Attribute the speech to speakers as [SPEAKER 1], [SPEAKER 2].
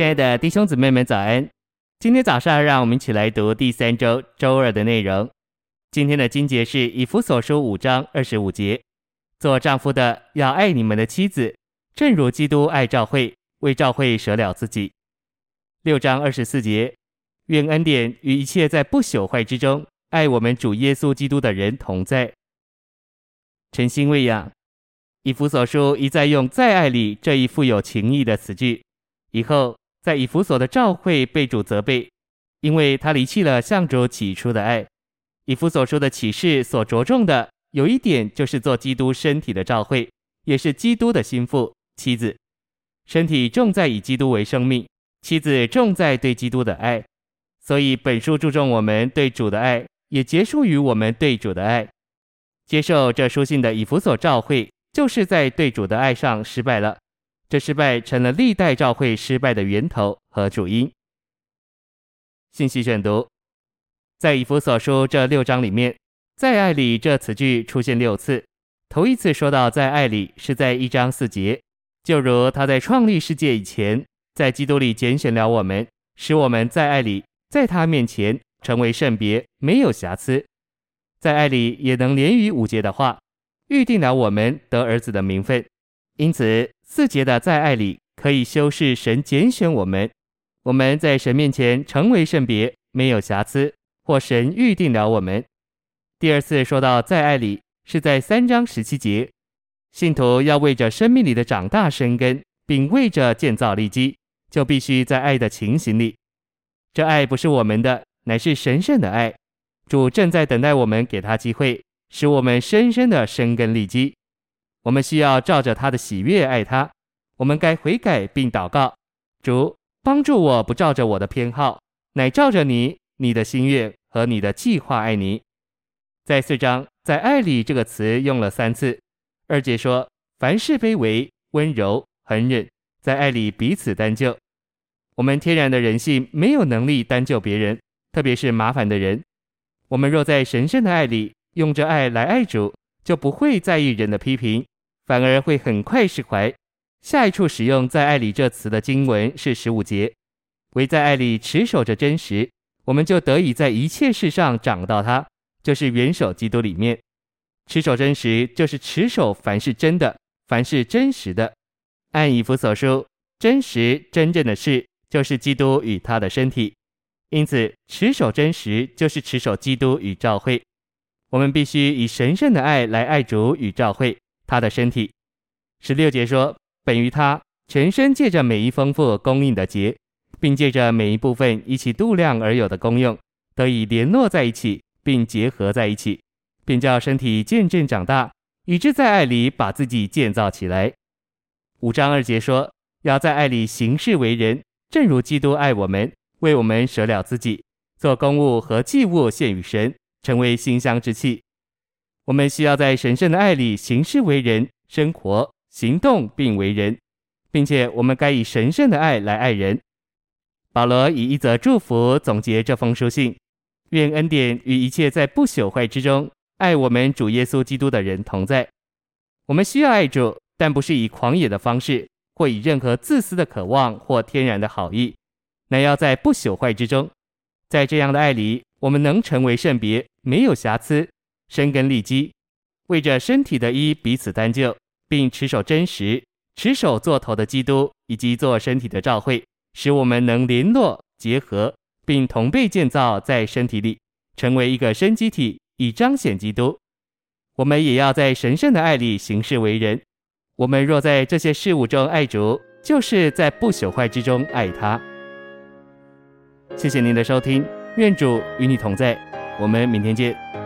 [SPEAKER 1] 亲爱的弟兄姊妹们，早安！今天早上，让我们一起来读第三周周二的内容。今天的经节是以弗所书五章二十五节：做丈夫的要爱你们的妻子，正如基督爱教会，为教会舍了自己。六章二十四节：愿恩典与一切在不朽坏之中爱我们主耶稣基督的人同在。诚心喂养，以弗所书一再用在爱里这一富有情意的词句。以后，在以弗所的召会被主责备，因为他离弃了向主起初的爱。以弗所书的启示所着重的有一点，就是做基督身体的召会，也是基督的心腹妻子。身体重在以基督为生命，妻子重在对基督的爱。所以本书注重我们对主的爱，也结束于我们对主的爱。接受这书信的以弗所召会，就是在对主的爱上失败了。这失败成了历代教会失败的源头和主因。信息选读，在以弗所书这六章里面，在爱里这词句出现六次。头一次说到在爱里，是在一章四节，就如他在创立世界以前，在基督里拣选了我们，使我们在爱里，在他面前成为圣别，没有瑕疵。在爱里也能连于五节的话，预定了我们得儿子的名分。因此，四节的在爱里可以修饰神拣选我们，我们在神面前成为圣别，没有瑕疵，或神预定了我们。第二次说到在爱里，是在三章十七节，信徒要为着生命里的长大生根，并为着建造立基，就必须在爱的情形里。这爱不是我们的，乃是神圣的爱。主正在等待我们给他机会，使我们深深的生根立基。我们需要照着他的喜悦爱他，我们该悔改并祷告，主帮助我不照着我的偏好，乃照着你、你的心愿和你的计划爱你。在四章，在爱里这个词用了三次。二姐说，凡事卑微、温柔、恒忍，在爱里彼此担救。我们天然的人性没有能力担救别人，特别是麻烦的人。我们若在神圣的爱里，用着爱来爱主，就不会在意人的批评。反而会很快释怀。下一处使用“在爱里”这词的经文是十五节，唯在爱里持守着真实，我们就得以在一切事上长到他，就是元首基督里面。持守真实，就是持守凡是真的，凡是真实的。按以弗所书，真实真正的事，就是基督与他的身体。因此，持守真实，就是持守基督与教会。我们必须以神圣的爱来爱主与教会。他的身体，十六节说，本于他全身借着每一丰富供应的节，并借着每一部分一起度量而有的功用，得以联络在一起，并结合在一起，便叫身体渐渐长大，以致在爱里把自己建造起来。五章二节说，要在爱里行事为人，正如基督爱我们，为我们舍了自己，做公物和祭物献与神，成为馨香之气。我们需要在神圣的爱里行事为人、生活、行动并为人，并且我们该以神圣的爱来爱人。保罗以一则祝福总结这封书信：愿恩典与一切在不朽坏之中爱我们主耶稣基督的人同在。我们需要爱主，但不是以狂野的方式，或以任何自私的渴望或天然的好意，乃要在不朽坏之中。在这样的爱里，我们能成为圣别，没有瑕疵。生根立基，为着身体的一彼此担救，并持守真实，持守做头的基督以及做身体的照会，使我们能联络结合，并同被建造在身体里，成为一个生机体，以彰显基督。我们也要在神圣的爱里行事为人。我们若在这些事物中爱主，就是在不朽坏之中爱他。谢谢您的收听，愿主与你同在，我们明天见。